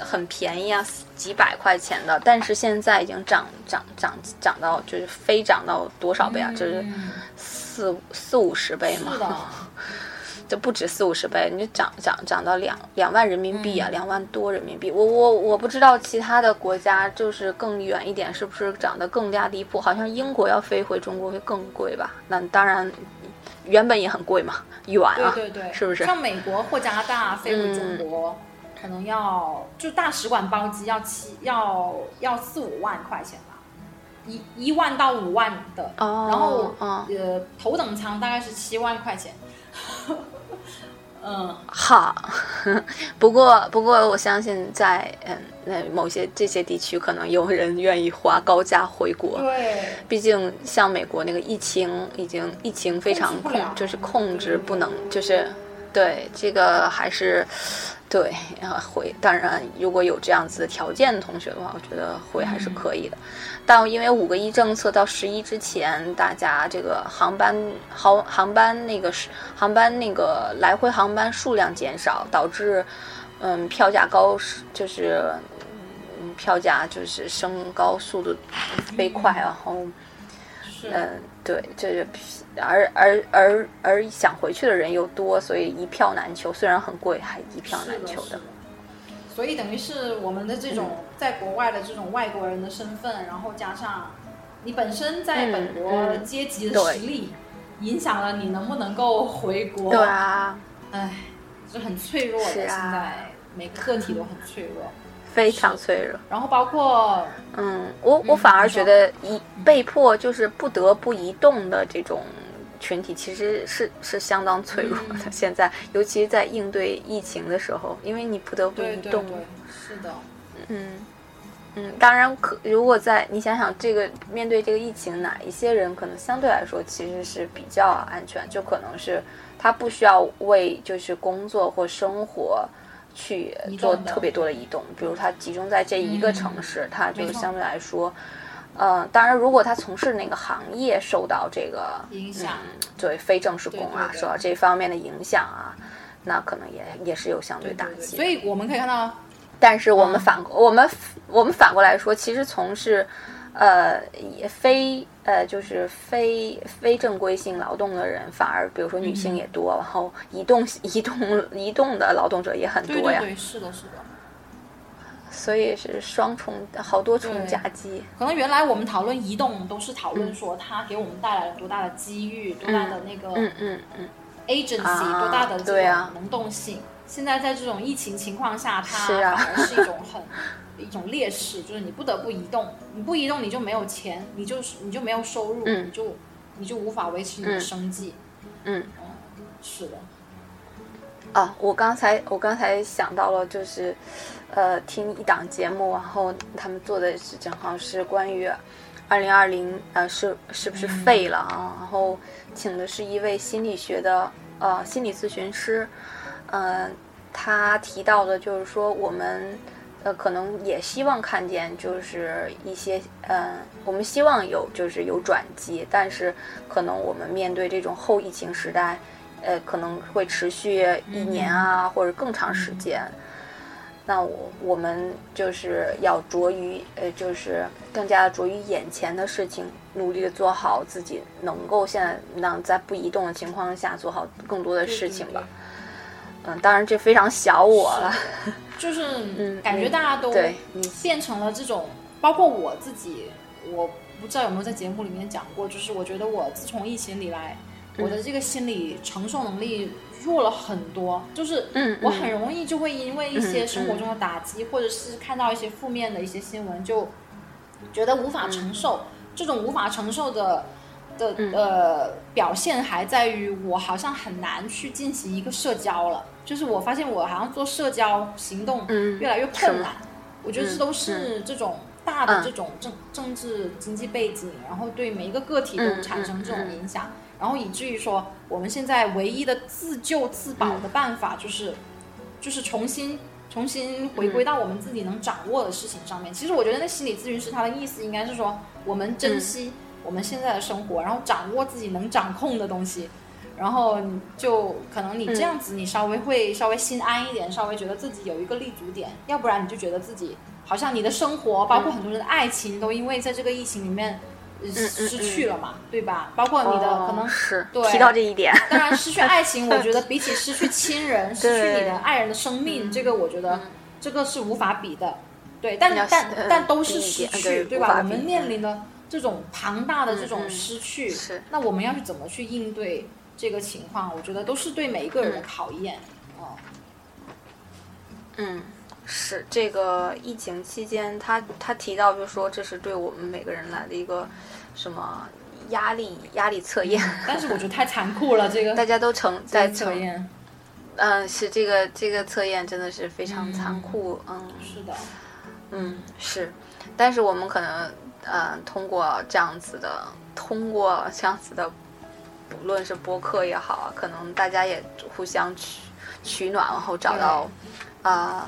很便宜啊，几百块钱的，但是现在已经涨涨涨涨到就是飞涨到多少倍啊？就是嗯四四五十倍嘛。[laughs] 就不止四五十倍，你就涨涨涨到两两万人民币啊，嗯两、万多人民币。我我我不知道其他的国家就是更远一点，是不是涨得更加离谱？好像英国要飞回中国会更贵吧？那当然，原本也很贵嘛，远啊，对对对，是不是？像美国或加拿大飞回中国，可能要就大使馆包机要七要要四五万块钱吧，一一万到五万的，哦，然后嗯，呃头等舱大概是七万块钱。[laughs] 嗯，好，不过不过我相信在嗯那某些这些地区，可能有人愿意花高价回国。对，毕竟像美国那个疫情已经疫情非常控就是控制不能，就是对这个还是对啊回。当然，如果有这样子的条件的同学的话，我觉得回还是可以的。但因为五个一政策到十一之前，大家这个航班航航班那个是航班那个来回航班数量减少，导致嗯票价高就是嗯票价就是升高速度飞快，然后，嗯对，这是而而而而想回去的人又多，所以一票难求。虽然很贵，还一票，难求是的。所以等于是我们的这种在国外的这种外国人的身份，然后加上你本身在本国阶级的实力，影响了你能不能够回国。对啊，唉，是很脆弱的。现在每个个体都很脆弱。非常脆弱。然后包括，嗯，我我反而觉得一被迫就是不得不移动的这种群体，其实是是相当脆弱的。[laughs] 现在，尤其是在应对疫情的时候，因为你不得不移动。是的。嗯嗯，当然可，如果在你想想这个面对这个疫情，哪一些人可能相对来说其实是比较安全，就可能是他不需要为就是工作或生活。去做特别多的移动，比如他集中在这一个城市，他就相对来说，呃，当然如果他从事那个行业受到这个影响，对非正式工啊受到这方面的影响啊，那可能也也是有相对打击。所以我们可以看到，但是我们反我们我们反过来说，其实从事。呃，也非呃，就是非非正规性劳动的人，反而比如说女性也多，然后移动移动移动的劳动者也很多呀。对对，是的，是的。所以是双重好多重夹击。可能原来我们讨论移动，都是讨论说它给我们带来了多大的机遇，多大的那个嗯嗯嗯 agency，多大的这种能动性。现在在这种疫情情况下，它反而是一种很。一种劣势就是你不得不移动，你不移动你就没有钱，你就是你就没有收入，你就你就无法维持你的生计。嗯，是的。啊，我刚才我刚才想到了，就是呃，听一档节目，然后他们做的是正好是关于二零二零呃是是不是废了啊？然后请的是一位心理学的呃心理咨询师，嗯，他提到的就是说我们。呃，可能也希望看见，就是一些，嗯，我们希望有，就是有转机，但是可能我们面对这种后疫情时代，呃，可能会持续一年啊，或者更长时间。那我我们就是要着于，呃，就是更加着于眼前的事情，努力的做好自己能够现在能在不移动的情况下做好更多的事情吧。嗯，当然这非常小我了。就是 [laughs] 感觉大家都对你变成了这种，包括我自己，我不知道有没有在节目里面讲过。就是我觉得我自从疫情以来，我的这个心理承受能力弱了很多。就是我很容易就会因为一些生活中的打击，或者是看到一些负面的一些新闻，就觉得无法承受。这种无法承受的的呃表现，还在于我好像很难去进行一个社交了。就是我发现我好像做社交行动越来越困难，我觉得这都是这种大的这种政政治经济背景，然后对每一个个体都产生这种影响，然后以至于说我们现在唯一的自救自保的办法就是就是重新重新回归到我们自己能掌握的事情上面。其实我觉得那心理咨询师他的意思应该是说，我们珍惜我们现在的生活，然后掌握自己能掌控的东西。然后就可能你这样子，你稍微会稍微心安一点，稍微觉得自己有一个立足点，要不然你就觉得自己好像你的生活，包括很多人的爱情，都因为在这个疫情里面失去了嘛，对吧？包括你的可能是对提到这一点，当然失去爱情，[laughs] 我觉得比起失去亲人、失去你的爱人的生命，这个我觉得这个是无法比的。对，但但但都是失去，对吧？我们面临的这种庞大的这种失去，那我们要去怎么去应对？这个情况，我觉得都是对每一个人的考验。哦，嗯，是这个疫情期间，他他提到，就说这是对我们每个人来的一个什么压力压力测验。但是我觉得太残酷了，这个 [laughs] 大家都成在测验。嗯，是这个这个测验真的是非常残酷。嗯，是的。嗯，是，但是我们可能嗯通过这样子的，通过这样子的。不论是播客也好啊，可能大家也互相取取暖，然后找到啊，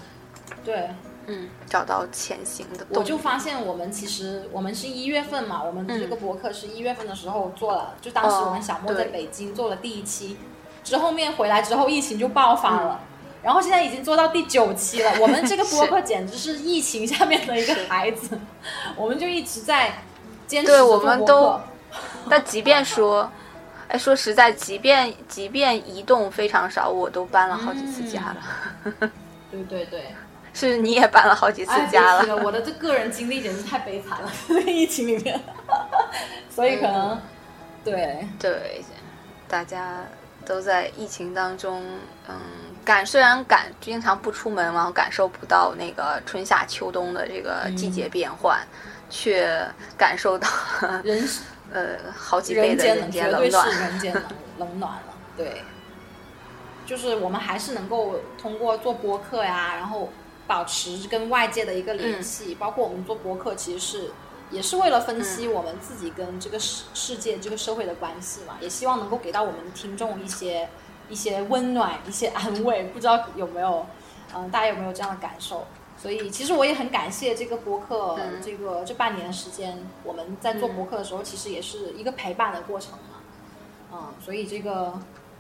对，嗯，找到前行的。我就发现我们其实我们是一月份嘛，我们这个博客是一月份的时候做了，就当时我们小莫在北京做了第一期，之后面回来之后疫情就爆发了，然后现在已经做到第九期了。我们这个播客简直是疫情下面的一个孩子，[laughs] 我们就一直在坚持我们都。但即便说。哎，说实在，即便即便移动非常少，我都搬了好几次家了。对对对，是你也搬了好几次家了。我的这个人经历简直太悲惨了，[laughs] 疫情里面。[laughs] 所以可能，对对，大家都在疫情当中，嗯，感虽然感经常不出门，然后感受不到那个春夏秋冬的这个季节变换，却感受到 [laughs] 人呃好几倍的人间冷暖。人间冷冷暖了。对，就是我们还是能够通过做播客呀，然后保持跟外界的一个联系，包括我们做博客，其实是也是为了分析我们自己跟这个世世界、这个社会的关系嘛，也希望能够给到我们听众一些一些温暖、一些安慰。不知道有没有，嗯、大家有没有这样的感受？所以其实我也很感谢这个博客，嗯这个这半年的时间，我们在做博客的时候，其实也是一个陪伴的过程嘛。嗯，所以这个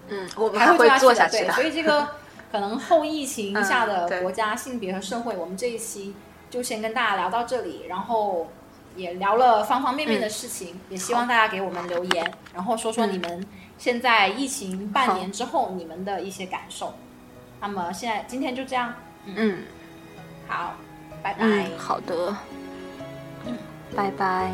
嗯，我们还会。做下去的对，。所以这个可能后疫情下的国家、性别和社会，我们这一期就先跟大家聊到这里，然后也聊了方方面面的事情，也希望大家给我们留言，然后说说你们现在疫情半年之后你们的一些感受。那么现在今天就这样，嗯。好，拜拜。嗯，好的，拜拜。